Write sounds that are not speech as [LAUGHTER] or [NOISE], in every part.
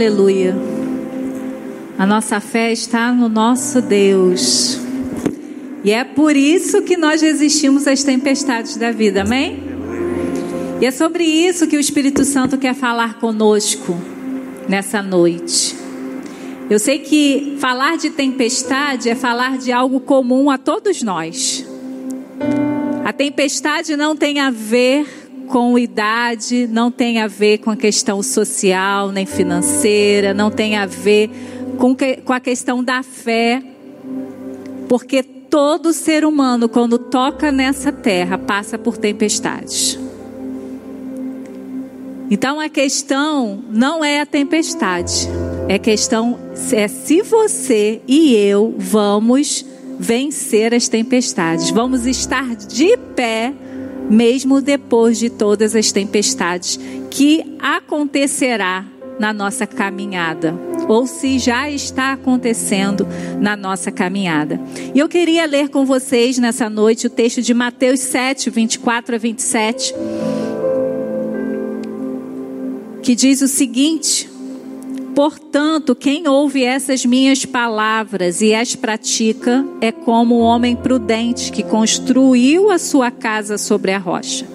Aleluia. A nossa fé está no nosso Deus. E é por isso que nós resistimos às tempestades da vida, amém? E é sobre isso que o Espírito Santo quer falar conosco nessa noite. Eu sei que falar de tempestade é falar de algo comum a todos nós. A tempestade não tem a ver com idade, não tem a ver com a questão social nem financeira, não tem a ver com, que, com a questão da fé, porque todo ser humano, quando toca nessa terra, passa por tempestades. Então a questão não é a tempestade, é questão é se você e eu vamos vencer as tempestades, vamos estar de pé mesmo depois de todas as tempestades que acontecerá na nossa caminhada, ou se já está acontecendo na nossa caminhada. E eu queria ler com vocês nessa noite o texto de Mateus 7, 24 a 27 que diz o seguinte: Portanto, quem ouve essas minhas palavras e as pratica é como um homem prudente que construiu a sua casa sobre a rocha.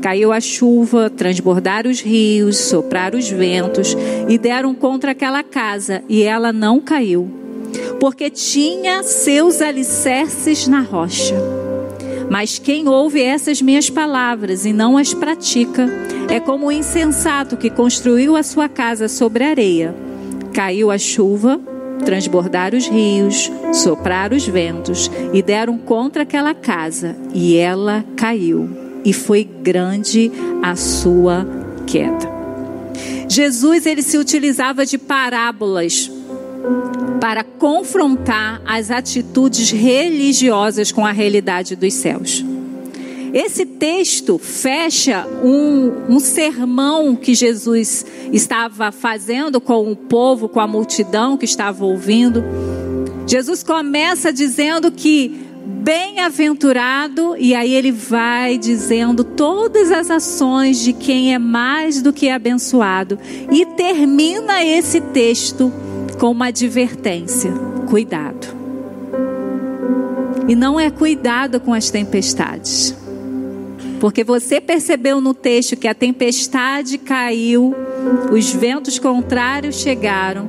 Caiu a chuva, transbordaram os rios, sopraram os ventos e deram contra aquela casa, e ela não caiu, porque tinha seus alicerces na rocha. Mas quem ouve essas minhas palavras e não as pratica, é como o insensato que construiu a sua casa sobre areia. Caiu a chuva, transbordaram os rios, sopraram os ventos e deram contra aquela casa, e ela caiu, e foi grande a sua queda. Jesus ele se utilizava de parábolas para confrontar as atitudes religiosas com a realidade dos céus. Esse texto fecha um, um, sermão que Jesus estava fazendo com o povo, com a multidão que estava ouvindo. Jesus começa dizendo que bem-aventurado, e aí ele vai dizendo todas as ações de quem é mais do que abençoado, e termina esse texto com uma advertência: cuidado. E não é cuidado com as tempestades. Porque você percebeu no texto que a tempestade caiu, os ventos contrários chegaram,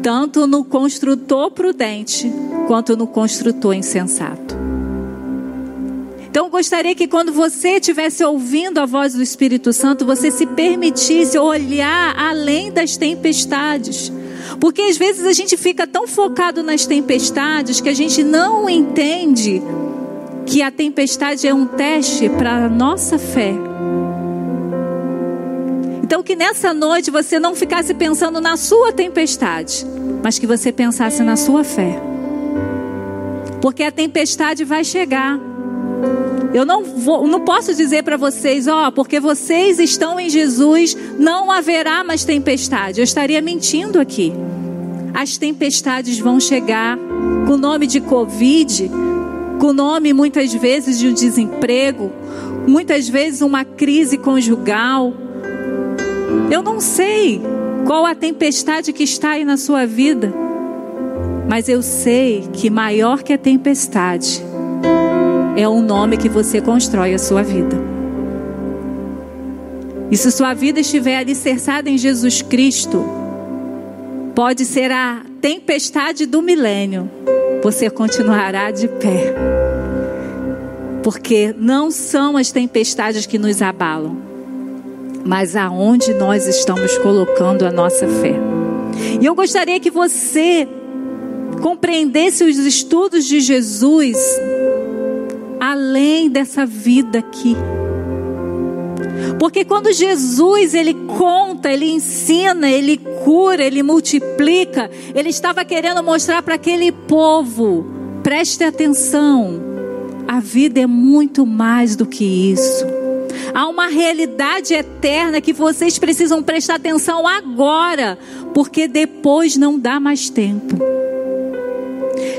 tanto no construtor prudente quanto no construtor insensato. Então, gostaria que quando você estivesse ouvindo a voz do Espírito Santo, você se permitisse olhar além das tempestades. Porque às vezes a gente fica tão focado nas tempestades que a gente não entende que a tempestade é um teste para a nossa fé. Então, que nessa noite você não ficasse pensando na sua tempestade, mas que você pensasse na sua fé. Porque a tempestade vai chegar. Eu não, vou, não posso dizer para vocês, ó, oh, porque vocês estão em Jesus, não haverá mais tempestade. Eu estaria mentindo aqui. As tempestades vão chegar com o nome de Covid, com o nome muitas vezes de um desemprego, muitas vezes uma crise conjugal. Eu não sei qual a tempestade que está aí na sua vida, mas eu sei que maior que a tempestade é o nome que você constrói a sua vida. E se sua vida estiver alicerçada em Jesus Cristo, pode ser a tempestade do milênio, você continuará de pé. Porque não são as tempestades que nos abalam, mas aonde nós estamos colocando a nossa fé. E eu gostaria que você compreendesse os estudos de Jesus além dessa vida aqui. Porque quando Jesus ele conta, ele ensina, ele cura, ele multiplica, ele estava querendo mostrar para aquele povo, preste atenção, a vida é muito mais do que isso. Há uma realidade eterna que vocês precisam prestar atenção agora, porque depois não dá mais tempo.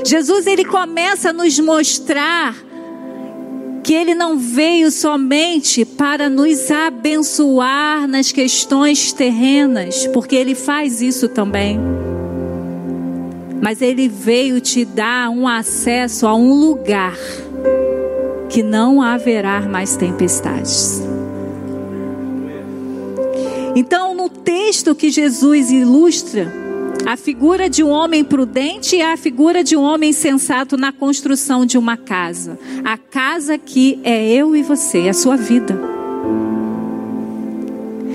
Jesus ele começa a nos mostrar que ele não veio somente para nos abençoar nas questões terrenas, porque ele faz isso também. Mas ele veio te dar um acesso a um lugar que não haverá mais tempestades. Então, no texto que Jesus ilustra, a figura de um homem prudente é a figura de um homem sensato na construção de uma casa. A casa que é eu e você, é a sua vida.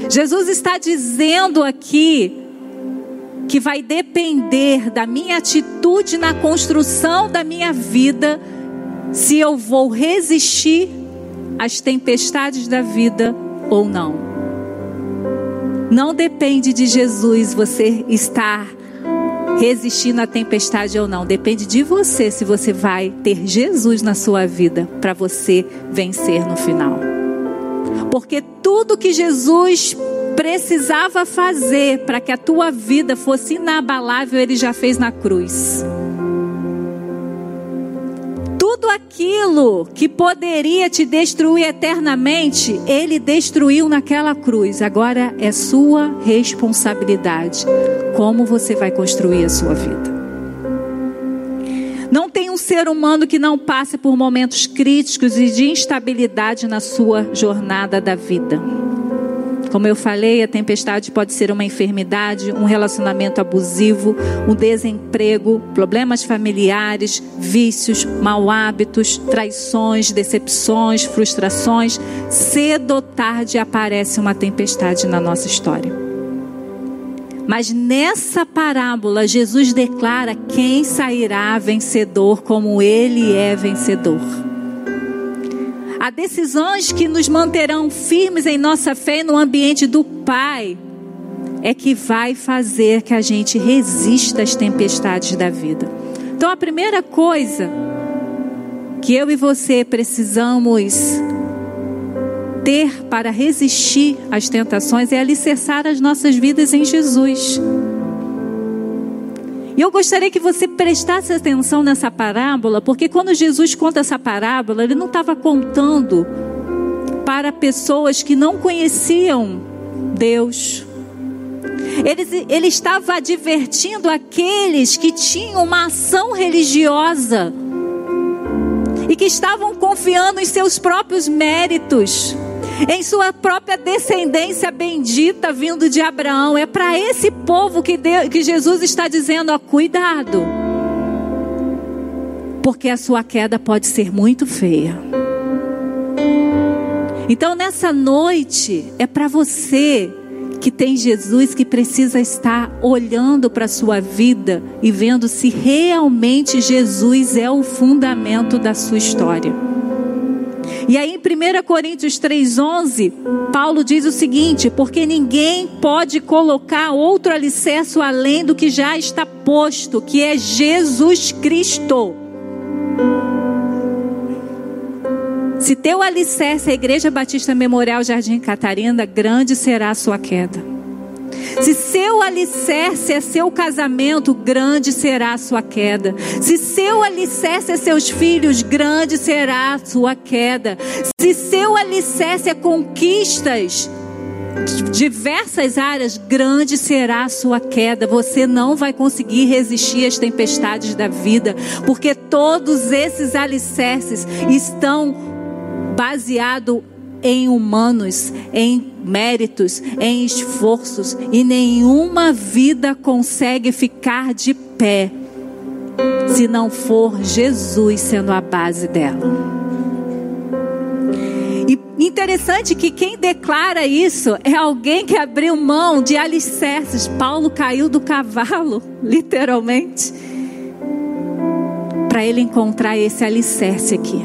Jesus está dizendo aqui que vai depender da minha atitude na construção da minha vida se eu vou resistir às tempestades da vida ou não. Não depende de Jesus você estar resistindo à tempestade ou não. Depende de você se você vai ter Jesus na sua vida para você vencer no final. Porque tudo que Jesus precisava fazer para que a tua vida fosse inabalável, ele já fez na cruz tudo aquilo que poderia te destruir eternamente, ele destruiu naquela cruz. Agora é sua responsabilidade como você vai construir a sua vida. Não tem um ser humano que não passe por momentos críticos e de instabilidade na sua jornada da vida. Como eu falei, a tempestade pode ser uma enfermidade, um relacionamento abusivo, um desemprego, problemas familiares, vícios, mau hábitos, traições, decepções, frustrações. Cedo ou tarde aparece uma tempestade na nossa história. Mas nessa parábola, Jesus declara quem sairá vencedor, como ele é vencedor. Há decisões que nos manterão firmes em nossa fé no ambiente do Pai é que vai fazer que a gente resista às tempestades da vida. Então a primeira coisa que eu e você precisamos ter para resistir às tentações é alicerçar as nossas vidas em Jesus. E eu gostaria que você prestasse atenção nessa parábola, porque quando Jesus conta essa parábola, ele não estava contando para pessoas que não conheciam Deus. Ele, ele estava advertindo aqueles que tinham uma ação religiosa e que estavam confiando em seus próprios méritos em sua própria descendência bendita vindo de Abraão. É para esse povo que, Deus, que Jesus está dizendo: ó, cuidado, porque a sua queda pode ser muito feia. Então, nessa noite, é para você que tem Jesus que precisa estar olhando para a sua vida e vendo se realmente Jesus é o fundamento da sua história. E aí em 1 Coríntios 3,11, Paulo diz o seguinte: porque ninguém pode colocar outro alicerce além do que já está posto, que é Jesus Cristo. Se teu alicerce é a Igreja Batista Memorial Jardim Catarina, grande será a sua queda. Se seu alicerce é seu casamento, grande será a sua queda. Se seu alicerce é seus filhos, grande será a sua queda. Se seu alicerce é conquistas, diversas áreas, grande será a sua queda. Você não vai conseguir resistir às tempestades da vida, porque todos esses alicerces estão baseados em humanos, em méritos, em esforços, e nenhuma vida consegue ficar de pé se não for Jesus sendo a base dela. E interessante que quem declara isso é alguém que abriu mão de alicerces. Paulo caiu do cavalo, [LAUGHS] literalmente, para ele encontrar esse alicerce aqui,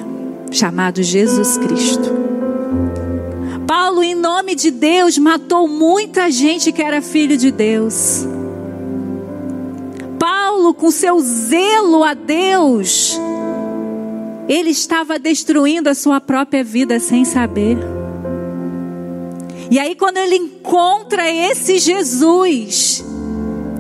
chamado Jesus Cristo. Paulo, em nome de Deus, matou muita gente que era filho de Deus. Paulo, com seu zelo a Deus, ele estava destruindo a sua própria vida sem saber. E aí, quando ele encontra esse Jesus,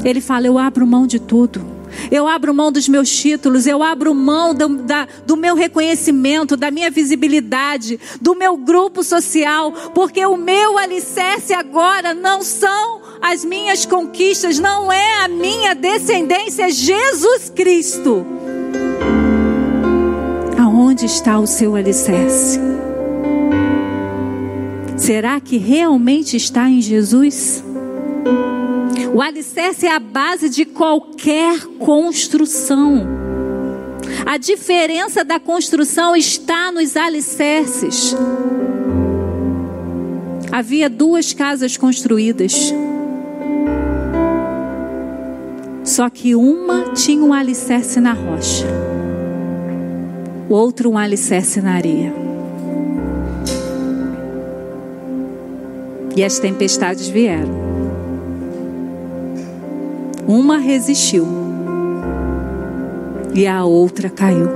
ele fala: Eu abro mão de tudo. Eu abro mão dos meus títulos, eu abro mão do, da, do meu reconhecimento, da minha visibilidade, do meu grupo social, porque o meu alicerce agora não são as minhas conquistas, não é a minha descendência, é Jesus Cristo. Aonde está o seu alicerce? Será que realmente está em Jesus? O alicerce é a base de qualquer construção. A diferença da construção está nos alicerces. Havia duas casas construídas. Só que uma tinha um alicerce na rocha, o outro um alicerce na areia. E as tempestades vieram. Uma resistiu e a outra caiu.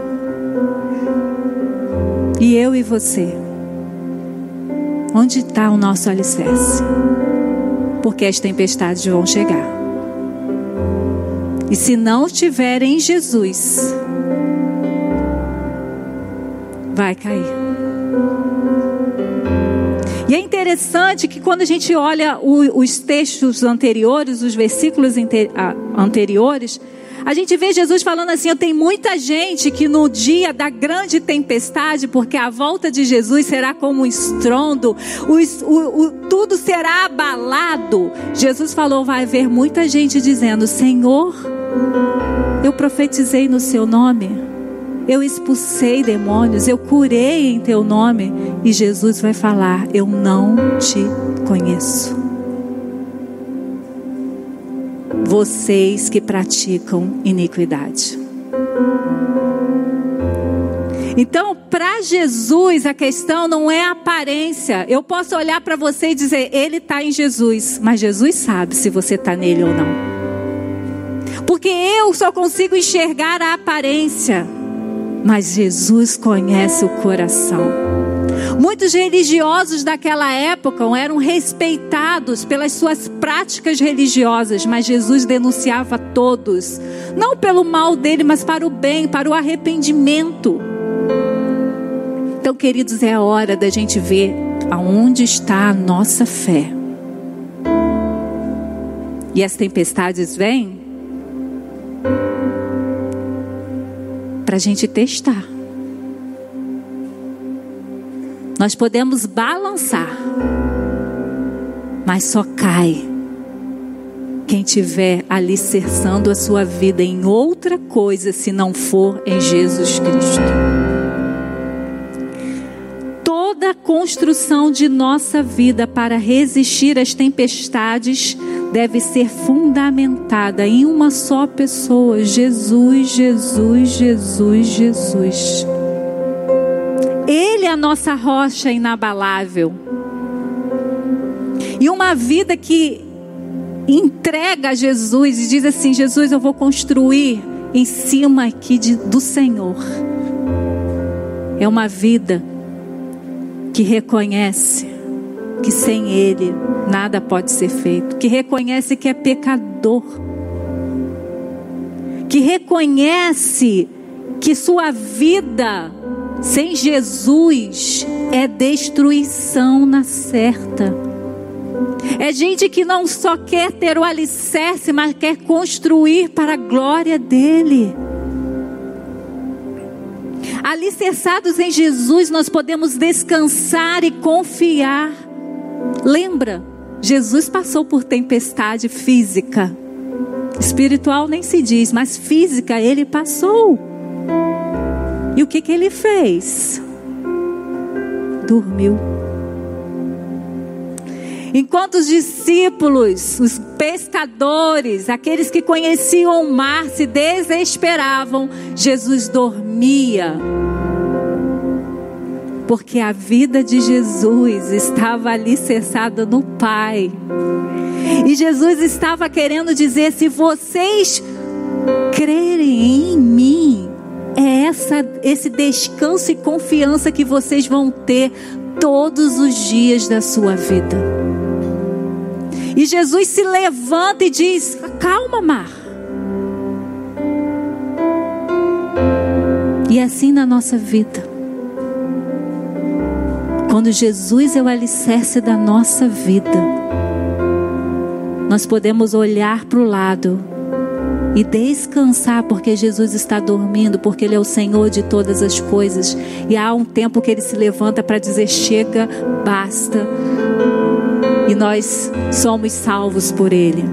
E eu e você, onde está o nosso alicerce? Porque as tempestades vão chegar. E se não estiver em Jesus, vai cair. É interessante que quando a gente olha o, os textos anteriores, os versículos anteriores, a gente vê Jesus falando assim: tem muita gente que no dia da grande tempestade, porque a volta de Jesus será como um estrondo, o, o, o, tudo será abalado. Jesus falou: vai haver muita gente dizendo: Senhor, eu profetizei no seu nome. Eu expulsei demônios, eu curei em teu nome. E Jesus vai falar: Eu não te conheço. Vocês que praticam iniquidade. Então, para Jesus, a questão não é aparência. Eu posso olhar para você e dizer, ele está em Jesus, mas Jesus sabe se você está nele ou não. Porque eu só consigo enxergar a aparência mas Jesus conhece o coração. Muitos religiosos daquela época eram respeitados pelas suas práticas religiosas, mas Jesus denunciava todos, não pelo mal dele, mas para o bem, para o arrependimento. Então, queridos, é a hora da gente ver aonde está a nossa fé. E as tempestades vêm para a gente testar. Nós podemos balançar, mas só cai quem tiver alicerçando a sua vida em outra coisa, se não for em Jesus Cristo. Toda a construção de nossa vida para resistir às tempestades deve ser fundamentada em uma só pessoa: Jesus, Jesus, Jesus, Jesus. Ele é a nossa rocha inabalável. E uma vida que entrega a Jesus e diz assim: Jesus, eu vou construir em cima aqui de, do Senhor. É uma vida que reconhece que sem Ele nada pode ser feito, que reconhece que é pecador, que reconhece que sua vida sem Jesus é destruição na certa. É gente que não só quer ter o alicerce, mas quer construir para a glória dele. Alicerçados em Jesus, nós podemos descansar e confiar. Lembra? Jesus passou por tempestade física. Espiritual nem se diz, mas física ele passou. E o que, que ele fez? Dormiu. Enquanto os discípulos, os pescadores, aqueles que conheciam o mar, se desesperavam, Jesus dormia porque a vida de Jesus estava alicerçada no Pai. E Jesus estava querendo dizer: se vocês crerem em mim, é essa, esse descanso e confiança que vocês vão ter todos os dias da sua vida. E Jesus se levanta e diz: Calma, mar. E assim na nossa vida. Quando Jesus é o alicerce da nossa vida, nós podemos olhar para o lado e descansar porque Jesus está dormindo, porque Ele é o Senhor de todas as coisas. E há um tempo que Ele se levanta para dizer: chega, basta. E nós somos salvos por Ele.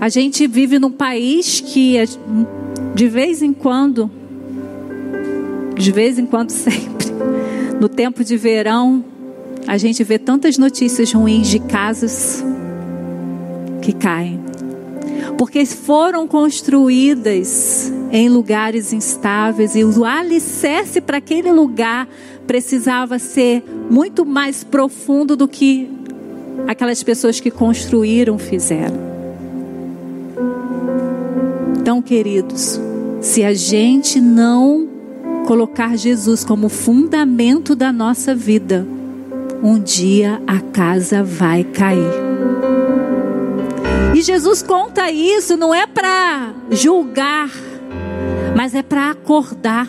A gente vive num país que de vez em quando, de vez em quando [LAUGHS] sempre, no tempo de verão, a gente vê tantas notícias ruins de casas que caem. Porque foram construídas em lugares instáveis e o alicerce para aquele lugar precisava ser muito mais profundo do que aquelas pessoas que construíram fizeram. Então, queridos, se a gente não colocar Jesus como fundamento da nossa vida, um dia a casa vai cair. E Jesus conta isso não é para julgar, mas é para acordar.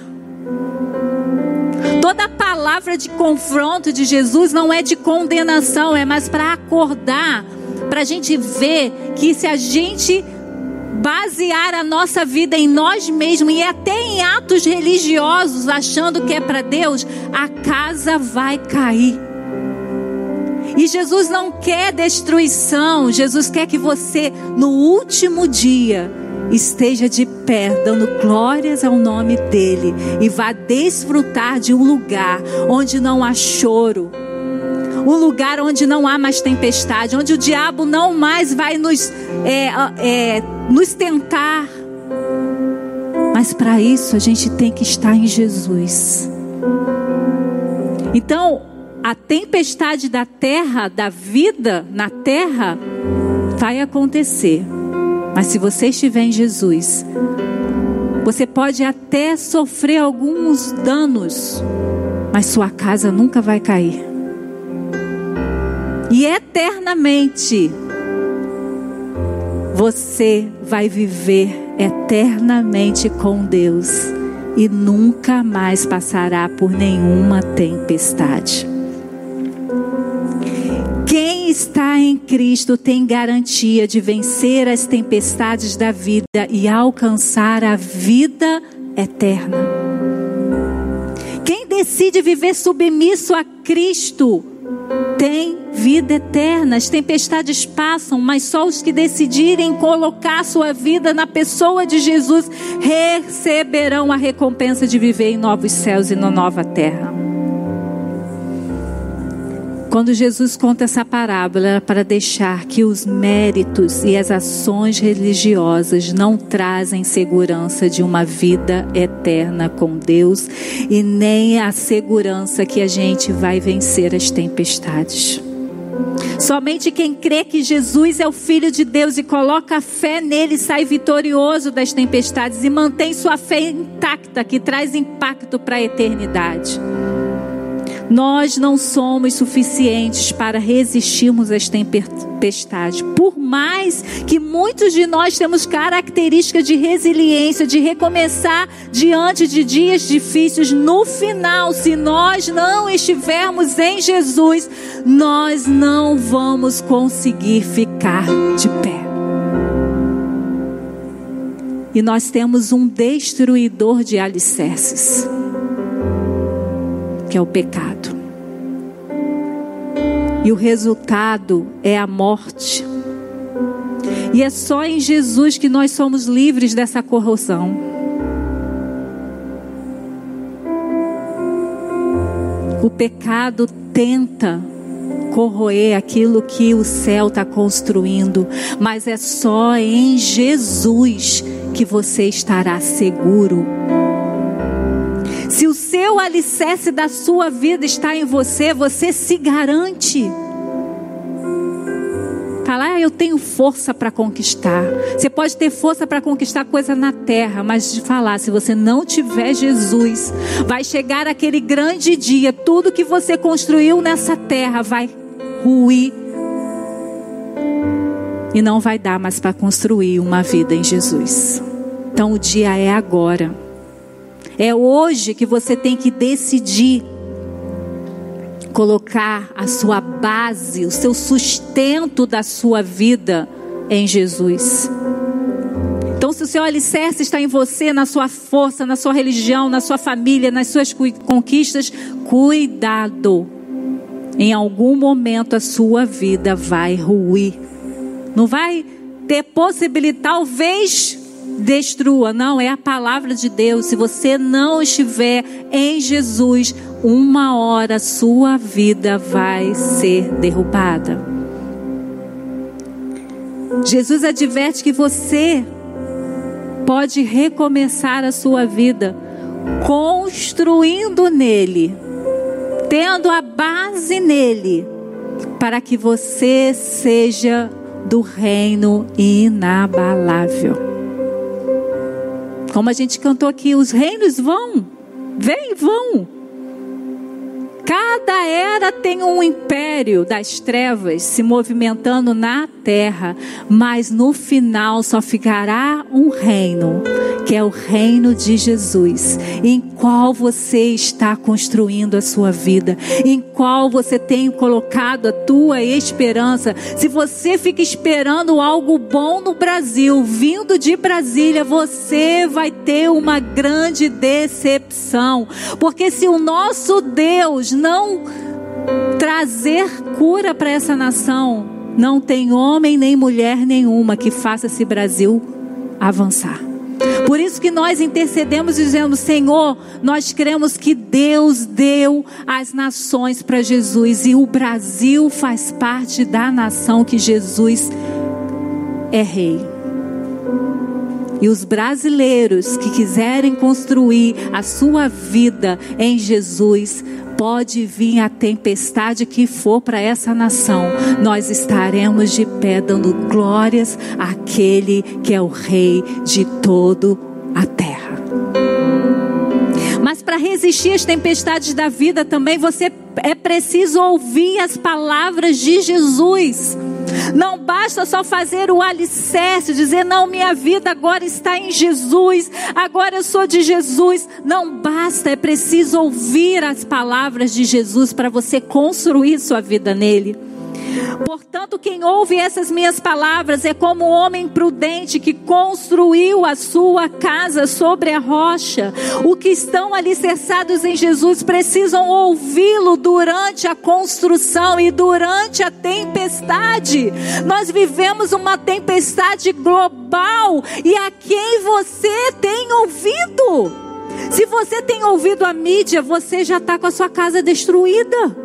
Toda palavra de confronto de Jesus não é de condenação, é mais para acordar, para a gente ver que se a gente basear a nossa vida em nós mesmos e até em atos religiosos, achando que é para Deus, a casa vai cair. E Jesus não quer destruição, Jesus quer que você, no último dia, esteja de pé, dando glórias ao nome dEle e vá desfrutar de um lugar onde não há choro, um lugar onde não há mais tempestade, onde o diabo não mais vai nos, é, é, nos tentar. Mas para isso a gente tem que estar em Jesus. Então, a tempestade da terra, da vida na terra, vai acontecer. Mas se você estiver em Jesus, você pode até sofrer alguns danos, mas sua casa nunca vai cair. E eternamente, você vai viver eternamente com Deus e nunca mais passará por nenhuma tempestade. Quem está em Cristo tem garantia de vencer as tempestades da vida e alcançar a vida eterna. Quem decide viver submisso a Cristo tem vida eterna. As tempestades passam, mas só os que decidirem colocar sua vida na pessoa de Jesus receberão a recompensa de viver em novos céus e na nova terra. Quando Jesus conta essa parábola, era para deixar que os méritos e as ações religiosas não trazem segurança de uma vida eterna com Deus e nem a segurança que a gente vai vencer as tempestades. Somente quem crê que Jesus é o Filho de Deus e coloca fé nele sai vitorioso das tempestades e mantém sua fé intacta, que traz impacto para a eternidade. Nós não somos suficientes para resistirmos às tempestades. Por mais que muitos de nós temos características de resiliência, de recomeçar diante de dias difíceis, no final, se nós não estivermos em Jesus, nós não vamos conseguir ficar de pé. E nós temos um destruidor de alicerces que é o pecado. E o resultado é a morte. E é só em Jesus que nós somos livres dessa corrosão. O pecado tenta corroer aquilo que o céu está construindo, mas é só em Jesus que você estará seguro se o seu alicerce da sua vida está em você, você se garante. Falar, ah, eu tenho força para conquistar. Você pode ter força para conquistar coisa na terra, mas de falar, se você não tiver Jesus, vai chegar aquele grande dia, tudo que você construiu nessa terra vai ruir. E não vai dar mais para construir uma vida em Jesus. Então o dia é agora. É hoje que você tem que decidir colocar a sua base, o seu sustento da sua vida em Jesus. Então, se o seu alicerce está em você, na sua força, na sua religião, na sua família, nas suas conquistas, cuidado. Em algum momento a sua vida vai ruir. Não vai ter possibilidade, talvez destrua. Não, é a palavra de Deus. Se você não estiver em Jesus, uma hora sua vida vai ser derrubada. Jesus adverte que você pode recomeçar a sua vida construindo nele, tendo a base nele, para que você seja do reino inabalável. Como a gente cantou aqui, os reinos vão, vêm e vão. Cada era tem um império das trevas se movimentando na terra, mas no final só ficará um reino, que é o reino de Jesus, em qual você está construindo a sua vida, em qual você tem colocado a tua esperança. Se você fica esperando algo bom no Brasil, vindo de Brasília, você vai ter uma grande decepção, porque se o nosso Deus não trazer cura para essa nação, não tem homem nem mulher nenhuma que faça esse Brasil avançar. Por isso que nós intercedemos e dizemos: Senhor, nós cremos que Deus deu as nações para Jesus e o Brasil faz parte da nação que Jesus é rei. E os brasileiros que quiserem construir a sua vida em Jesus pode vir a tempestade que for para essa nação, nós estaremos de pé dando glórias àquele que é o Rei de todo a terra. Mas para resistir às tempestades da vida também você é preciso ouvir as palavras de Jesus. Não basta só fazer o alicerce, dizer, não, minha vida agora está em Jesus, agora eu sou de Jesus. Não basta, é preciso ouvir as palavras de Jesus para você construir sua vida nele. Portanto, quem ouve essas minhas palavras é como um homem prudente que construiu a sua casa sobre a rocha. O que estão alicerçados em Jesus precisam ouvi-lo durante a construção e durante a tempestade. Nós vivemos uma tempestade global e a quem você tem ouvido? Se você tem ouvido a mídia, você já está com a sua casa destruída.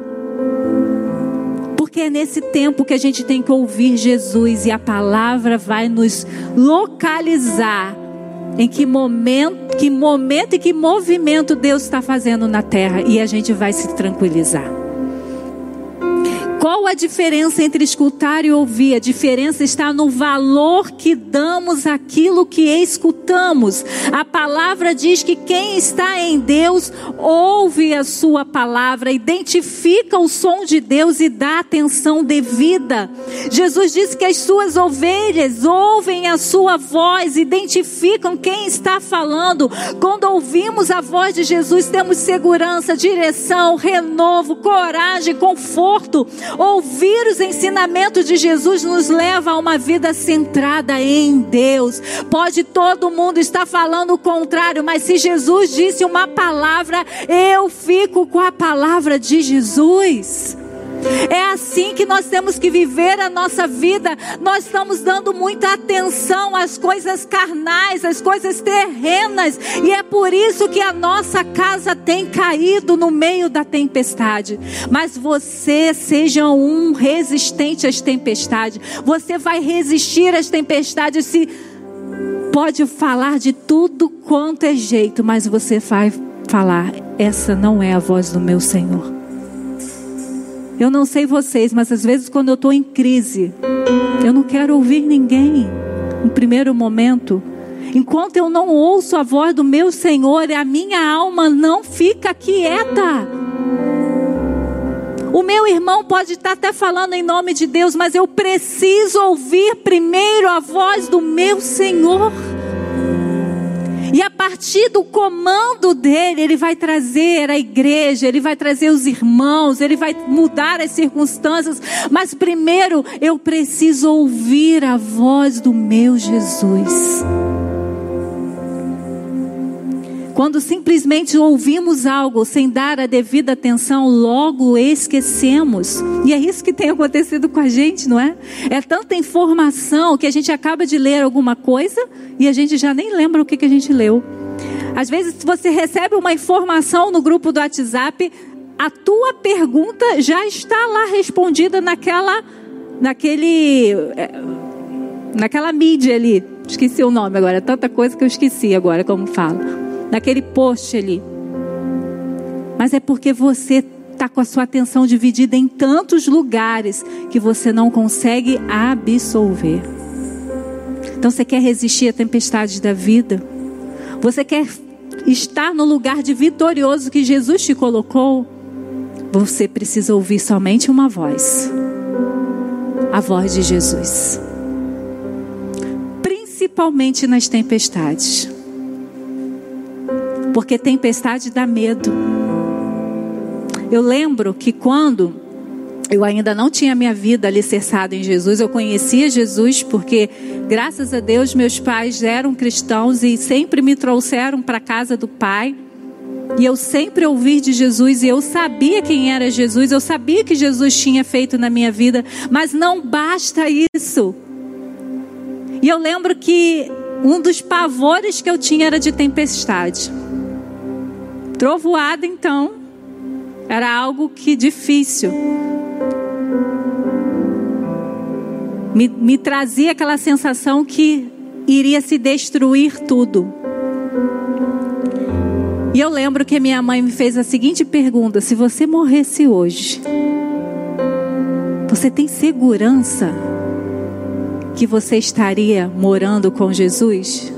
Porque é nesse tempo que a gente tem que ouvir Jesus e a palavra vai nos localizar em que momento, que momento e que movimento Deus está fazendo na terra e a gente vai se tranquilizar. Qual a diferença entre escutar e ouvir? A diferença está no valor que damos àquilo que escutamos. A palavra diz que quem está em Deus ouve a sua palavra, identifica o som de Deus e dá atenção devida. Jesus disse que as suas ovelhas ouvem a sua voz, identificam quem está falando. Quando ouvimos a voz de Jesus, temos segurança, direção, renovo, coragem, conforto. Ouvir os ensinamentos de Jesus nos leva a uma vida centrada em Deus. Pode todo mundo estar falando o contrário, mas se Jesus disse uma palavra, eu fico com a palavra de Jesus. É assim que nós temos que viver a nossa vida. Nós estamos dando muita atenção às coisas carnais, às coisas terrenas, e é por isso que a nossa casa tem caído no meio da tempestade. Mas você seja um resistente às tempestades. Você vai resistir às tempestades se pode falar de tudo quanto é jeito, mas você vai falar: essa não é a voz do meu Senhor. Eu não sei vocês, mas às vezes quando eu estou em crise, eu não quero ouvir ninguém. No primeiro momento, enquanto eu não ouço a voz do meu Senhor, a minha alma não fica quieta. O meu irmão pode estar até falando em nome de Deus, mas eu preciso ouvir primeiro a voz do meu Senhor. E a partir do comando dele, ele vai trazer a igreja, ele vai trazer os irmãos, ele vai mudar as circunstâncias. Mas primeiro eu preciso ouvir a voz do meu Jesus. Quando simplesmente ouvimos algo sem dar a devida atenção, logo esquecemos. E é isso que tem acontecido com a gente, não é? É tanta informação que a gente acaba de ler alguma coisa e a gente já nem lembra o que, que a gente leu. Às vezes você recebe uma informação no grupo do WhatsApp, a tua pergunta já está lá respondida naquela, naquele, é, naquela mídia ali. Esqueci o nome agora, tanta coisa que eu esqueci agora como falo naquele post ali. Mas é porque você está com a sua atenção dividida em tantos lugares que você não consegue absolver. Então você quer resistir à tempestade da vida? Você quer estar no lugar de vitorioso que Jesus te colocou? Você precisa ouvir somente uma voz. A voz de Jesus. Principalmente nas tempestades. Porque tempestade dá medo. Eu lembro que quando eu ainda não tinha minha vida alicerçada em Jesus, eu conhecia Jesus porque, graças a Deus, meus pais eram cristãos e sempre me trouxeram para a casa do Pai. E eu sempre ouvi de Jesus e eu sabia quem era Jesus, eu sabia que Jesus tinha feito na minha vida, mas não basta isso. E eu lembro que um dos pavores que eu tinha era de tempestade. Trovoada, então, era algo que difícil. Me, me trazia aquela sensação que iria se destruir tudo. E eu lembro que minha mãe me fez a seguinte pergunta: se você morresse hoje, você tem segurança que você estaria morando com Jesus?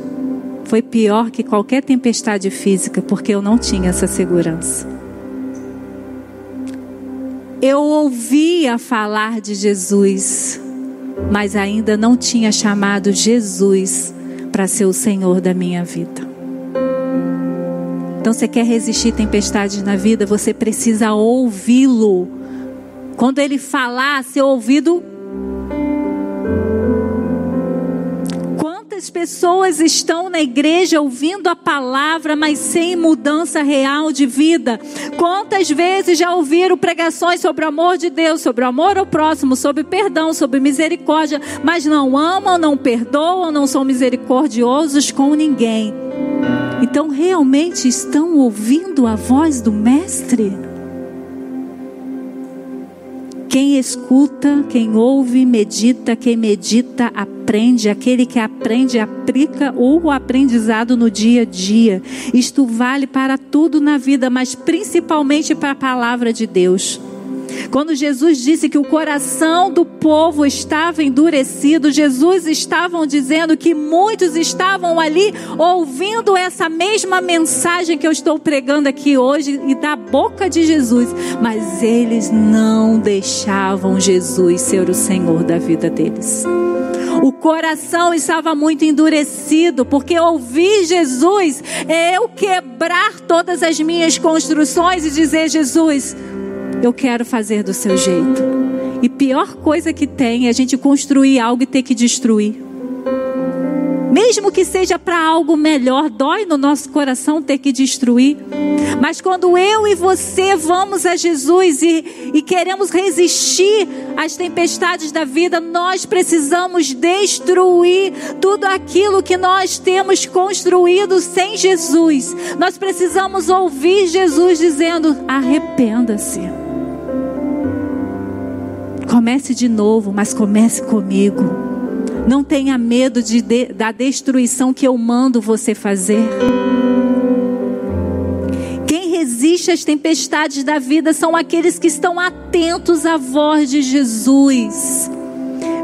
Foi pior que qualquer tempestade física, porque eu não tinha essa segurança. Eu ouvia falar de Jesus, mas ainda não tinha chamado Jesus para ser o Senhor da minha vida. Então, você quer resistir tempestades na vida, você precisa ouvi-lo. Quando ele falar, seu ouvido Quantas pessoas estão na igreja ouvindo a palavra, mas sem mudança real de vida? Quantas vezes já ouviram pregações sobre o amor de Deus, sobre o amor ao próximo, sobre perdão, sobre misericórdia, mas não amam, não perdoam, não são misericordiosos com ninguém? Então, realmente estão ouvindo a voz do Mestre? Quem escuta, quem ouve, medita, quem medita, aprende. Aquele que aprende, aplica o aprendizado no dia a dia. Isto vale para tudo na vida, mas principalmente para a palavra de Deus. Quando Jesus disse que o coração do povo estava endurecido, Jesus estava dizendo que muitos estavam ali ouvindo essa mesma mensagem que eu estou pregando aqui hoje e da boca de Jesus, mas eles não deixavam Jesus ser o Senhor da vida deles. O coração estava muito endurecido, porque ouvir Jesus é eu quebrar todas as minhas construções e dizer: Jesus, eu quero fazer do seu jeito. E pior coisa que tem é a gente construir algo e ter que destruir. Mesmo que seja para algo melhor, dói no nosso coração ter que destruir. Mas quando eu e você vamos a Jesus e, e queremos resistir às tempestades da vida, nós precisamos destruir tudo aquilo que nós temos construído sem Jesus. Nós precisamos ouvir Jesus dizendo: arrependa-se. Comece de novo, mas comece comigo. Não tenha medo de, de, da destruição que eu mando você fazer. Quem resiste às tempestades da vida são aqueles que estão atentos à voz de Jesus.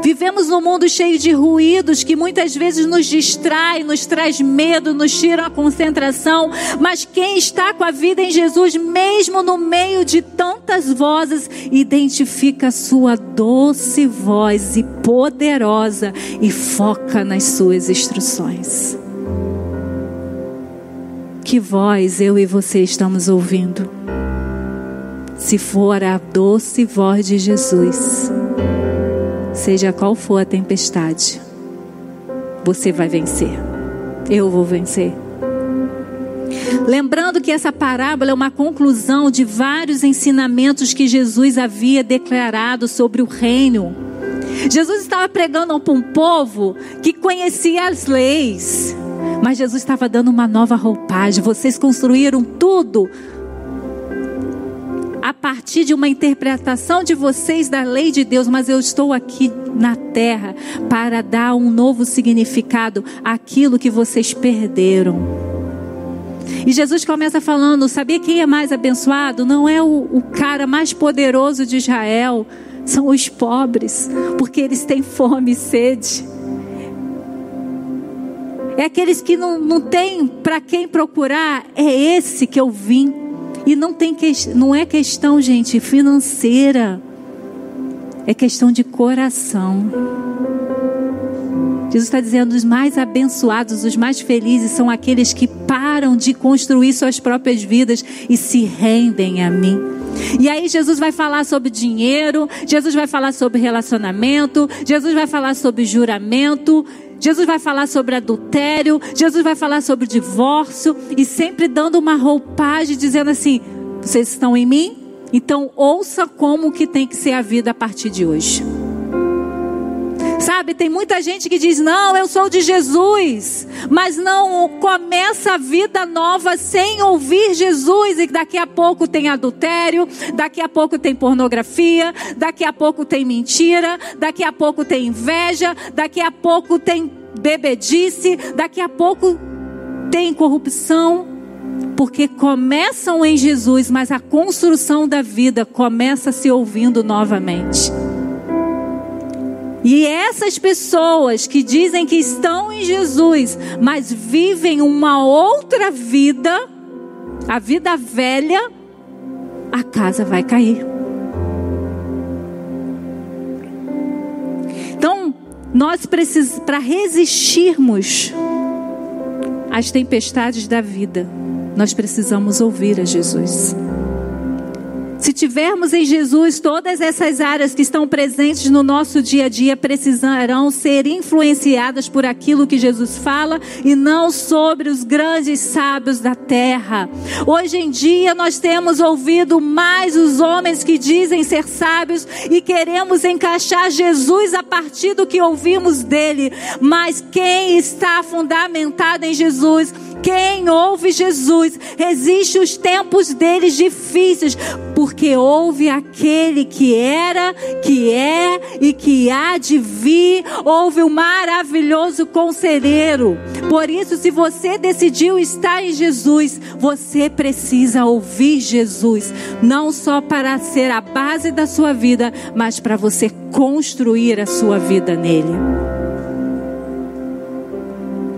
Vivemos num mundo cheio de ruídos que muitas vezes nos distrai, nos traz medo, nos tira a concentração. Mas quem está com a vida em Jesus, mesmo no meio de tantas vozes, identifica a sua doce voz e poderosa e foca nas suas instruções. Que voz eu e você estamos ouvindo? Se for a doce voz de Jesus, seja qual for a tempestade, você vai vencer. Eu vou vencer. Lembrando que essa parábola é uma conclusão de vários ensinamentos que Jesus havia declarado sobre o reino. Jesus estava pregando para um povo que conhecia as leis, mas Jesus estava dando uma nova roupagem. Vocês construíram tudo a partir de uma interpretação de vocês da lei de Deus, mas eu estou aqui na terra para dar um novo significado àquilo que vocês perderam. E Jesus começa falando: sabia quem é mais abençoado? Não é o, o cara mais poderoso de Israel, são os pobres, porque eles têm fome e sede. É aqueles que não, não têm para quem procurar, é esse que eu vim. E não, tem que, não é questão, gente, financeira. É questão de coração. Jesus está dizendo: os mais abençoados, os mais felizes são aqueles que param de construir suas próprias vidas e se rendem a mim. E aí Jesus vai falar sobre dinheiro, Jesus vai falar sobre relacionamento, Jesus vai falar sobre juramento, Jesus vai falar sobre adultério, Jesus vai falar sobre divórcio e sempre dando uma roupagem dizendo assim: vocês estão em mim? Então ouça como que tem que ser a vida a partir de hoje. Sabe, tem muita gente que diz: "Não, eu sou de Jesus", mas não começa a vida nova sem ouvir Jesus e daqui a pouco tem adultério, daqui a pouco tem pornografia, daqui a pouco tem mentira, daqui a pouco tem inveja, daqui a pouco tem bebedice, daqui a pouco tem corrupção, porque começam em Jesus, mas a construção da vida começa se ouvindo novamente. E essas pessoas que dizem que estão em Jesus, mas vivem uma outra vida, a vida velha, a casa vai cair. Então, nós precisamos, para resistirmos às tempestades da vida, nós precisamos ouvir a Jesus. Se tivermos em Jesus todas essas áreas que estão presentes no nosso dia a dia, precisarão ser influenciadas por aquilo que Jesus fala e não sobre os grandes sábios da terra. Hoje em dia nós temos ouvido mais os homens que dizem ser sábios e queremos encaixar Jesus a partir do que ouvimos dele. Mas quem está fundamentado em Jesus, quem ouve Jesus, resiste os tempos deles difíceis, porque ouve aquele que era, que é e que há de vir, ouve o maravilhoso conselheiro. Por isso, se você decidiu estar em Jesus, você precisa ouvir Jesus, não só para ser a base da sua vida, mas para você construir a sua vida nele.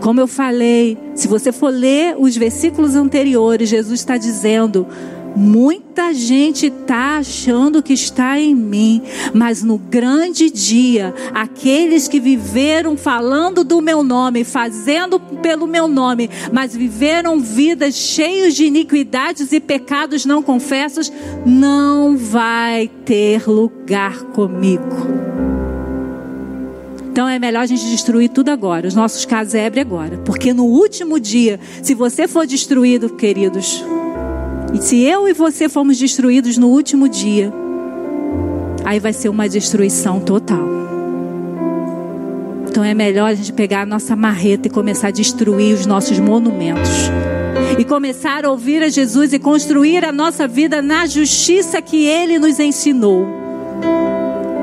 Como eu falei, se você for ler os versículos anteriores, Jesus está dizendo: Muita gente está achando que está em mim, mas no grande dia, aqueles que viveram falando do meu nome, fazendo pelo meu nome, mas viveram vidas cheias de iniquidades e pecados não confessos, não vai ter lugar comigo. Então é melhor a gente destruir tudo agora, os nossos casebres agora. Porque no último dia, se você for destruído, queridos, e se eu e você formos destruídos no último dia, aí vai ser uma destruição total. Então é melhor a gente pegar a nossa marreta e começar a destruir os nossos monumentos. E começar a ouvir a Jesus e construir a nossa vida na justiça que Ele nos ensinou.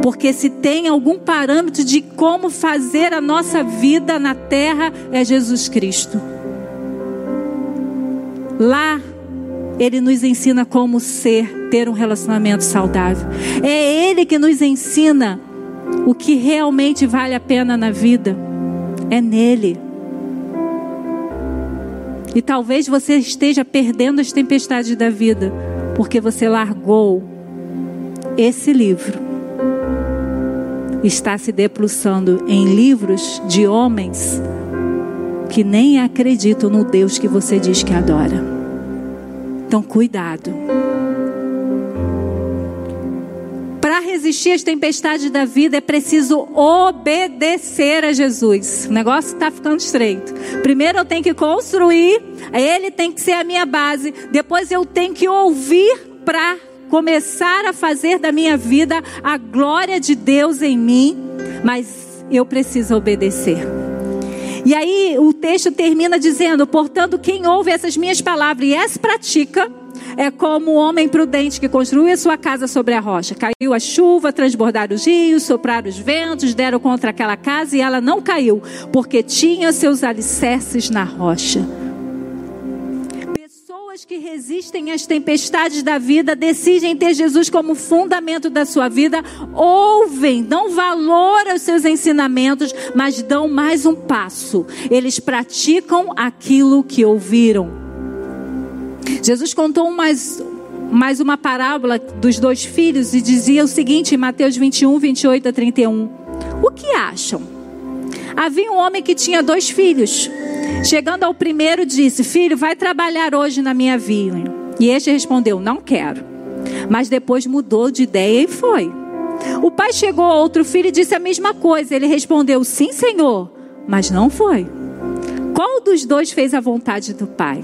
Porque se tem algum parâmetro de como fazer a nossa vida na terra, é Jesus Cristo. Lá, Ele nos ensina como ser, ter um relacionamento saudável. É Ele que nos ensina O que realmente vale a pena na vida é nele. E talvez você esteja perdendo as tempestades da vida porque você largou esse livro. Está se debruçando em livros de homens que nem acreditam no Deus que você diz que adora. Então, cuidado. Para resistir às tempestades da vida é preciso obedecer a Jesus. O negócio está ficando estreito. Primeiro eu tenho que construir, ele tem que ser a minha base. Depois eu tenho que ouvir para começar a fazer da minha vida a glória de Deus em mim. Mas eu preciso obedecer. E aí o texto termina dizendo: Portanto, quem ouve essas minhas palavras e as pratica é como o homem prudente que construiu a sua casa sobre a rocha. Caiu a chuva, transbordaram os rios, sopraram os ventos, deram contra aquela casa e ela não caiu, porque tinha seus alicerces na rocha. Que resistem às tempestades da vida decidem ter Jesus como fundamento da sua vida, ouvem, dão valor aos seus ensinamentos, mas dão mais um passo. Eles praticam aquilo que ouviram. Jesus contou mais, mais uma parábola dos dois filhos e dizia o seguinte em Mateus 21, 28 a 31. O que acham? Havia um homem que tinha dois filhos. Chegando ao primeiro, disse: Filho, vai trabalhar hoje na minha vinha. E este respondeu: Não quero. Mas depois mudou de ideia e foi. O pai chegou a outro filho e disse a mesma coisa. Ele respondeu: Sim, senhor, mas não foi. Qual dos dois fez a vontade do pai?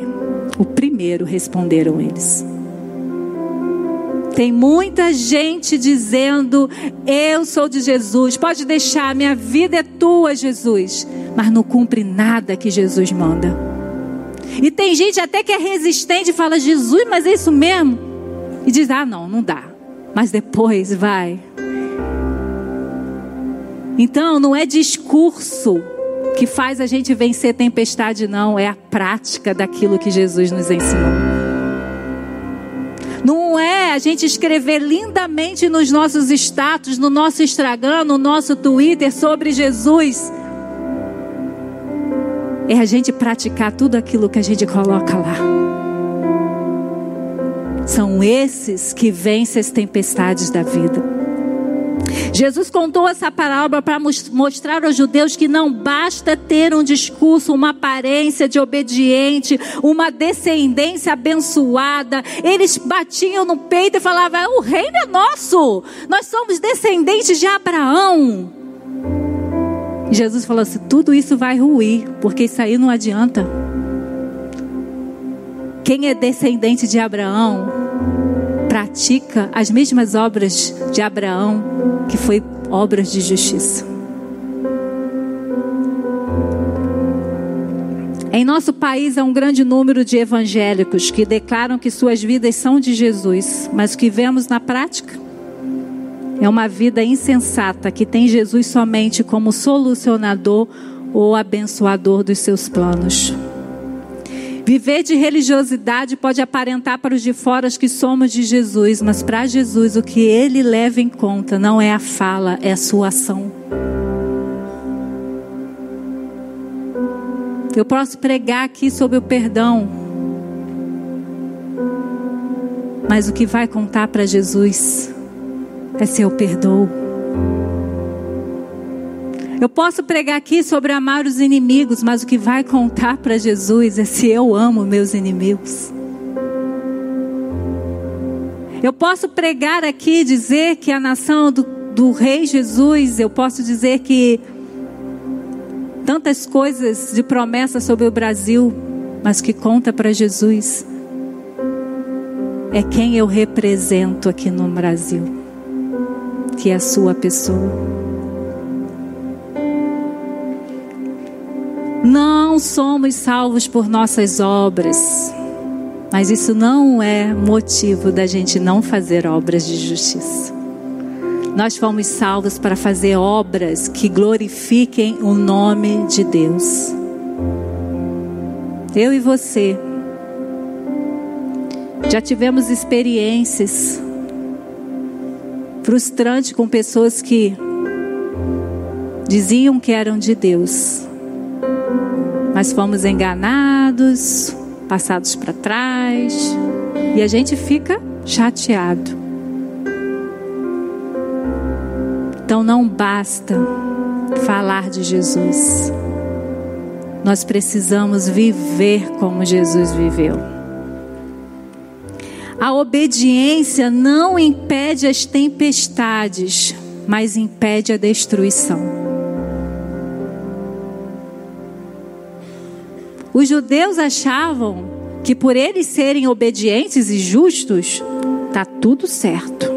O primeiro responderam eles. Tem muita gente dizendo: Eu sou de Jesus, pode deixar, minha vida é tua, Jesus. Mas não cumpre nada que Jesus manda. E tem gente até que é resistente e fala: Jesus, mas é isso mesmo? E diz: Ah, não, não dá. Mas depois vai. Então, não é discurso que faz a gente vencer tempestade, não, é a prática daquilo que Jesus nos ensinou. É a gente escrever lindamente nos nossos status, no nosso Instagram, no nosso Twitter sobre Jesus. É a gente praticar tudo aquilo que a gente coloca lá. São esses que vencem as tempestades da vida. Jesus contou essa parábola para mostrar aos judeus que não basta ter um discurso, uma aparência de obediente, uma descendência abençoada. Eles batiam no peito e falavam: O reino é nosso, nós somos descendentes de Abraão. Jesus falou assim: tudo isso vai ruir, porque isso aí não adianta. Quem é descendente de Abraão pratica as mesmas obras de Abraão, que foi obras de justiça. Em nosso país há um grande número de evangélicos que declaram que suas vidas são de Jesus, mas o que vemos na prática é uma vida insensata que tem Jesus somente como solucionador ou abençoador dos seus planos. Viver de religiosidade pode aparentar para os de fora que somos de Jesus, mas para Jesus o que ele leva em conta não é a fala, é a sua ação. Eu posso pregar aqui sobre o perdão, mas o que vai contar para Jesus é se eu perdoo. Eu posso pregar aqui sobre amar os inimigos, mas o que vai contar para Jesus é se eu amo meus inimigos. Eu posso pregar aqui dizer que a nação do, do Rei Jesus, eu posso dizer que tantas coisas de promessa sobre o Brasil, mas que conta para Jesus é quem eu represento aqui no Brasil, que é a sua pessoa. Não somos salvos por nossas obras, mas isso não é motivo da gente não fazer obras de justiça. Nós fomos salvos para fazer obras que glorifiquem o nome de Deus. Eu e você já tivemos experiências frustrantes com pessoas que diziam que eram de Deus, mas fomos enganados, passados para trás, e a gente fica chateado. Então não basta falar de Jesus. Nós precisamos viver como Jesus viveu. A obediência não impede as tempestades, mas impede a destruição. Os judeus achavam que por eles serem obedientes e justos, tá tudo certo.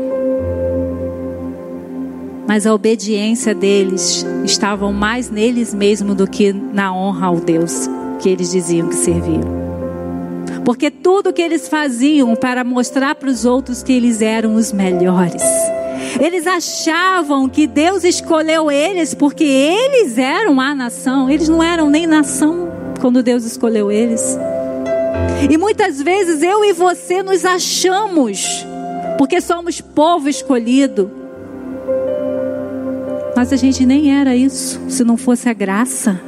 Mas a obediência deles estava mais neles mesmos do que na honra ao Deus que eles diziam que serviam. Porque tudo que eles faziam para mostrar para os outros que eles eram os melhores. Eles achavam que Deus escolheu eles porque eles eram a nação. Eles não eram nem nação quando Deus escolheu eles. E muitas vezes eu e você nos achamos porque somos povo escolhido mas a gente nem era isso, se não fosse a graça.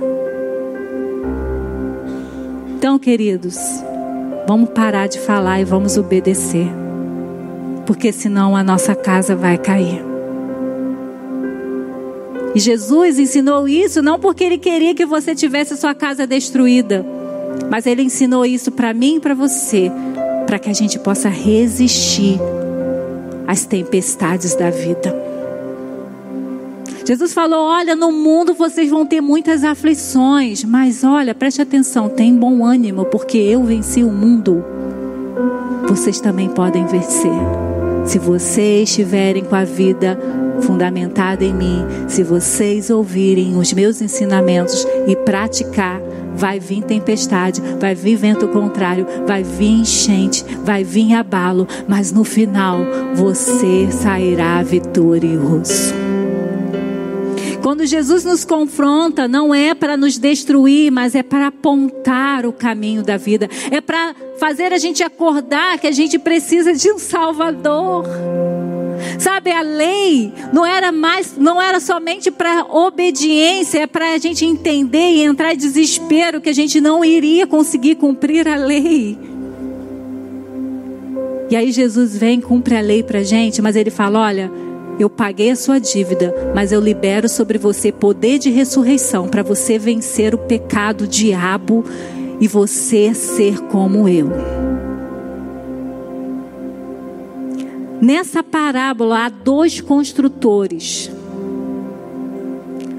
Então, queridos, vamos parar de falar e vamos obedecer. Porque senão a nossa casa vai cair. E Jesus ensinou isso não porque ele queria que você tivesse a sua casa destruída, mas ele ensinou isso para mim e para você, para que a gente possa resistir às tempestades da vida. Jesus falou: Olha, no mundo vocês vão ter muitas aflições, mas olha, preste atenção, tem bom ânimo, porque eu venci o mundo. Vocês também podem vencer. Se vocês estiverem com a vida fundamentada em mim, se vocês ouvirem os meus ensinamentos e praticar, vai vir tempestade, vai vir vento contrário, vai vir enchente, vai vir abalo, mas no final você sairá vitorioso. Quando Jesus nos confronta, não é para nos destruir, mas é para apontar o caminho da vida. É para fazer a gente acordar que a gente precisa de um Salvador. Sabe, a lei não era mais, não era somente para obediência, é para a gente entender e entrar em desespero que a gente não iria conseguir cumprir a lei. E aí Jesus vem, cumpre a lei para a gente, mas ele fala: olha, eu paguei a sua dívida, mas eu libero sobre você poder de ressurreição para você vencer o pecado, o diabo e você ser como eu. Nessa parábola há dois construtores.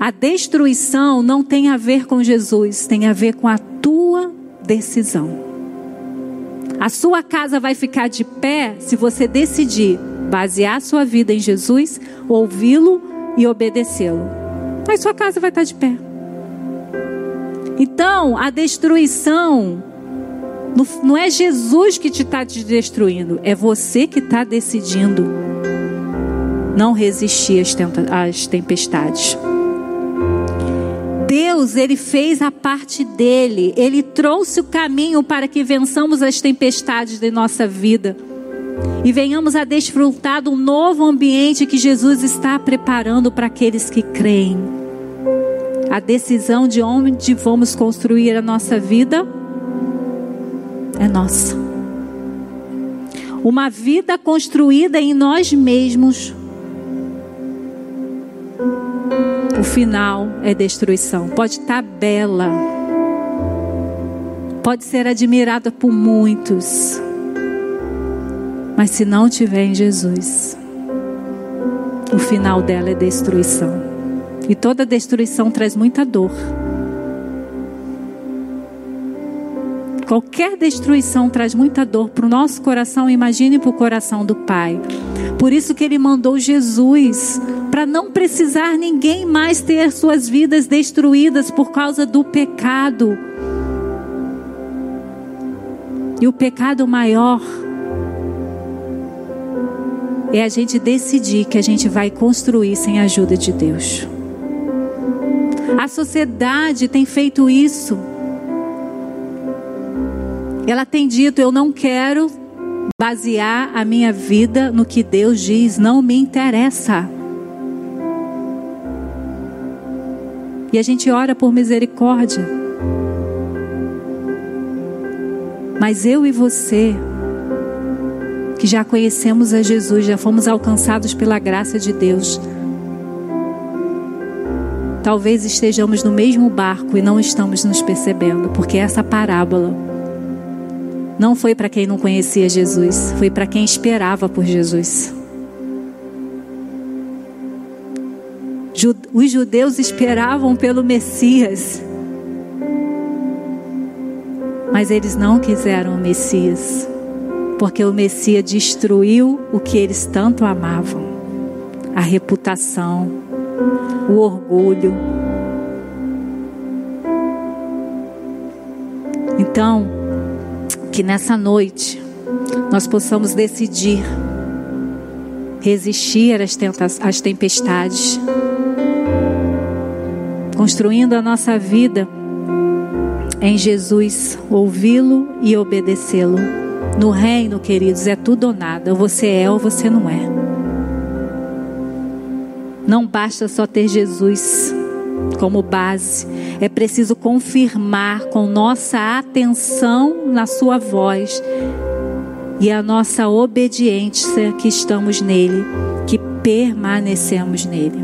A destruição não tem a ver com Jesus, tem a ver com a tua decisão. A sua casa vai ficar de pé se você decidir basear sua vida em Jesus, ouvi-lo e obedecê-lo. Aí sua casa vai estar de pé. Então, a destruição não é Jesus que te está te destruindo, é você que está decidindo não resistir às tempestades. Deus, ele fez a parte dele, ele trouxe o caminho para que vençamos as tempestades de nossa vida e venhamos a desfrutar do novo ambiente que Jesus está preparando para aqueles que creem. A decisão de onde vamos construir a nossa vida é nossa. Uma vida construída em nós mesmos. O final é destruição. Pode estar bela, pode ser admirada por muitos mas se não tiver em Jesus, o final dela é destruição. E toda destruição traz muita dor. Qualquer destruição traz muita dor para o nosso coração, imagine para o coração do Pai. Por isso que ele mandou Jesus, para não precisar ninguém mais ter suas vidas destruídas por causa do pecado. E o pecado maior é a gente decidir que a gente vai construir sem a ajuda de Deus. A sociedade tem feito isso. Ela tem dito: eu não quero basear a minha vida no que Deus diz, não me interessa. E a gente ora por misericórdia. Mas eu e você, que já conhecemos a Jesus, já fomos alcançados pela graça de Deus, talvez estejamos no mesmo barco e não estamos nos percebendo, porque essa parábola não foi para quem não conhecia Jesus, foi para quem esperava por Jesus. Os judeus esperavam pelo Messias, mas eles não quiseram o Messias, porque o Messias destruiu o que eles tanto amavam: a reputação, o orgulho. Então, que nessa noite nós possamos decidir resistir às, às tempestades, construindo a nossa vida em Jesus, ouvi-lo e obedecê-lo. No reino, queridos, é tudo ou nada. Ou você é ou você não é. Não basta só ter Jesus como base, é preciso confirmar com nossa atenção na Sua voz e a nossa obediência que estamos nele, que permanecemos nele.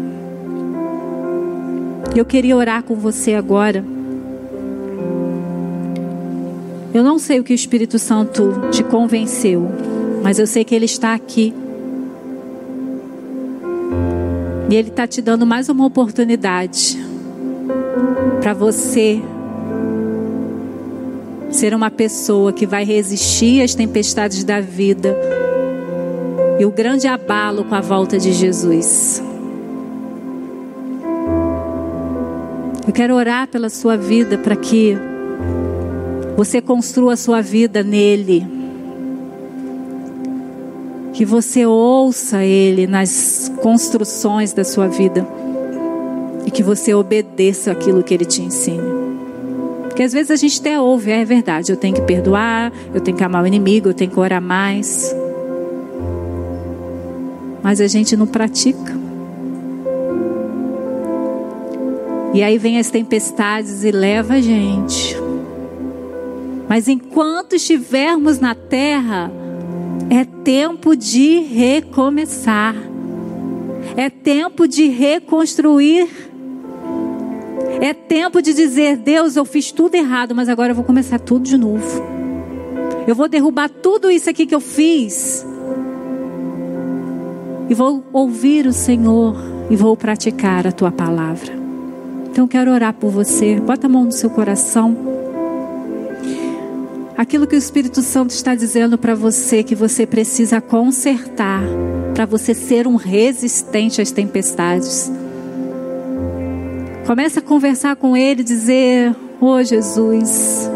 Eu queria orar com você agora. Eu não sei o que o Espírito Santo te convenceu, mas eu sei que ele está aqui. E ele está te dando mais uma oportunidade para você ser uma pessoa que vai resistir às tempestades da vida e o grande abalo com a volta de Jesus. Eu quero orar pela sua vida para que você construa a sua vida nele. Que você ouça ele nas construções da sua vida. E que você obedeça aquilo que ele te ensina. Porque às vezes a gente até ouve, é verdade, eu tenho que perdoar, eu tenho que amar o inimigo, eu tenho que orar mais. Mas a gente não pratica. E aí vem as tempestades e leva a gente mas enquanto estivermos na terra, é tempo de recomeçar. É tempo de reconstruir. É tempo de dizer: Deus, eu fiz tudo errado, mas agora eu vou começar tudo de novo. Eu vou derrubar tudo isso aqui que eu fiz. E vou ouvir o Senhor e vou praticar a tua palavra. Então quero orar por você. Bota a mão no seu coração aquilo que o Espírito Santo está dizendo para você que você precisa consertar para você ser um resistente às tempestades. Começa a conversar com ele, dizer: "Ô oh, Jesus,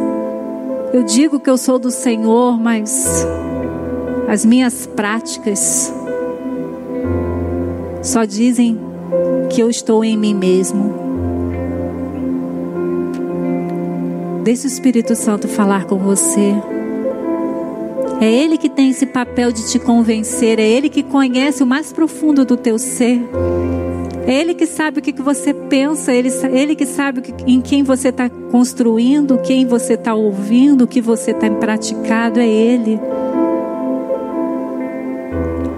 eu digo que eu sou do Senhor, mas as minhas práticas só dizem que eu estou em mim mesmo. Deixe o Espírito Santo falar com você. É Ele que tem esse papel de te convencer, é Ele que conhece o mais profundo do teu ser. É Ele que sabe o que você pensa, Ele, ele que sabe em quem você está construindo, quem você está ouvindo, o que você está praticado, é Ele.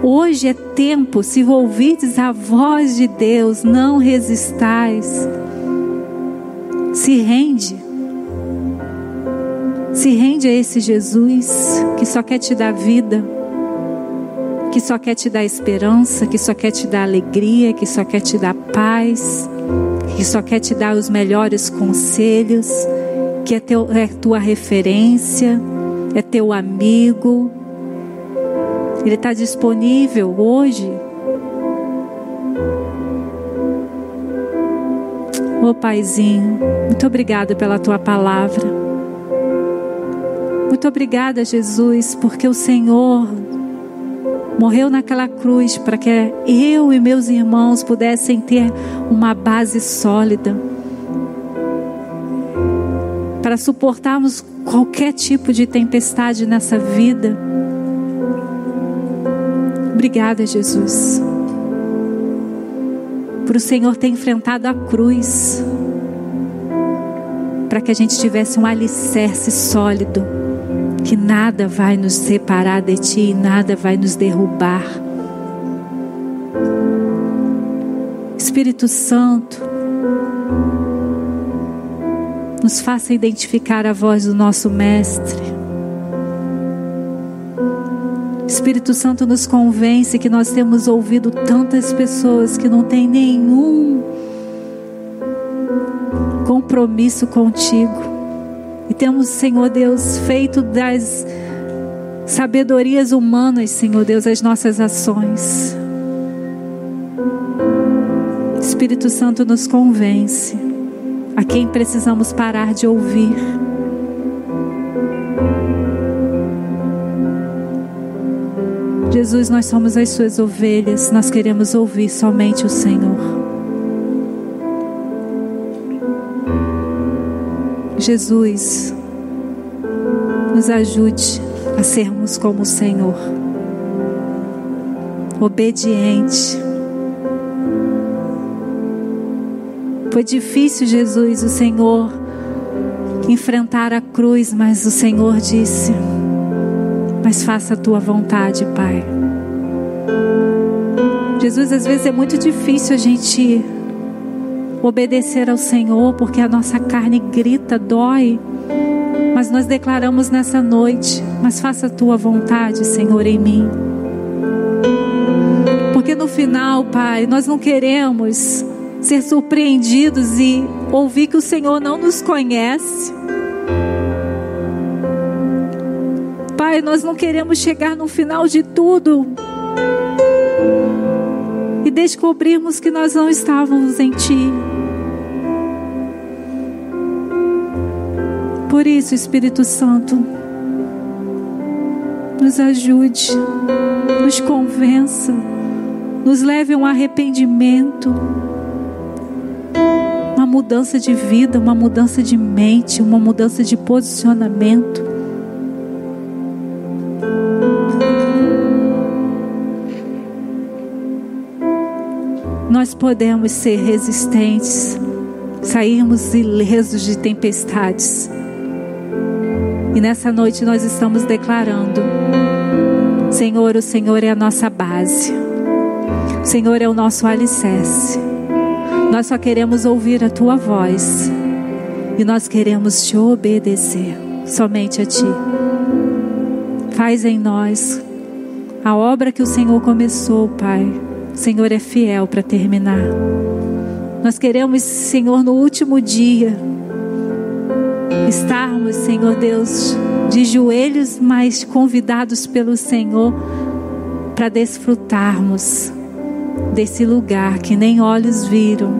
Hoje é tempo, se ouvirdes a voz de Deus, não resistais. Se rende. Se rende a esse Jesus que só quer te dar vida, que só quer te dar esperança, que só quer te dar alegria, que só quer te dar paz, que só quer te dar os melhores conselhos, que é, teu, é tua referência, é teu amigo. Ele está disponível hoje. Oh, Paizinho, muito obrigado pela tua palavra. Muito obrigada, Jesus, porque o Senhor morreu naquela cruz para que eu e meus irmãos pudessem ter uma base sólida para suportarmos qualquer tipo de tempestade nessa vida. Obrigada, Jesus, por o Senhor ter enfrentado a cruz para que a gente tivesse um alicerce sólido, que nada vai nos separar de Ti e nada vai nos derrubar. Espírito Santo, nos faça identificar a voz do nosso Mestre. Espírito Santo nos convence que nós temos ouvido tantas pessoas que não têm nenhum compromisso contigo. Temos, Senhor Deus, feito das sabedorias humanas, Senhor Deus, as nossas ações. Espírito Santo nos convence a quem precisamos parar de ouvir. Jesus, nós somos as suas ovelhas, nós queremos ouvir somente o Senhor. Jesus, nos ajude a sermos como o Senhor, obediente. Foi difícil, Jesus, o Senhor enfrentar a cruz, mas o Senhor disse: Mas faça a tua vontade, Pai. Jesus, às vezes é muito difícil a gente obedecer ao Senhor, porque a nossa carne grita, dói. Mas nós declaramos nessa noite: Mas faça a tua vontade, Senhor, em mim. Porque no final, Pai, nós não queremos ser surpreendidos e ouvir que o Senhor não nos conhece. Pai, nós não queremos chegar no final de tudo e que nós não estávamos em Ti. Por isso, Espírito Santo, nos ajude, nos convença, nos leve a um arrependimento mudança de vida, uma mudança de mente, uma mudança de posicionamento. Nós podemos ser resistentes, sairmos ilesos de tempestades. E nessa noite nós estamos declarando: Senhor, o Senhor é a nossa base, o Senhor é o nosso alicerce. Nós só queremos ouvir a tua voz e nós queremos te obedecer somente a ti. Faz em nós a obra que o Senhor começou, Pai. O Senhor é fiel para terminar. Nós queremos, Senhor, no último dia, estarmos, Senhor Deus, de joelhos, mas convidados pelo Senhor para desfrutarmos desse lugar que nem olhos viram,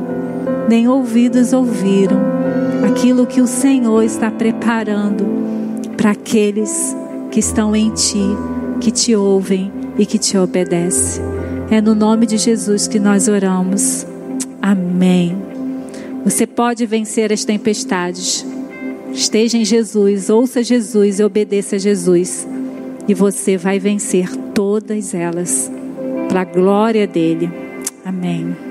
nem ouvidos ouviram, aquilo que o Senhor está preparando para aqueles que estão em Ti, que te ouvem e que te obedecem. É no nome de Jesus que nós oramos. Amém. Você pode vencer as tempestades. Esteja em Jesus, ouça Jesus e obedeça a Jesus. E você vai vencer todas elas, para a glória dele. Amém.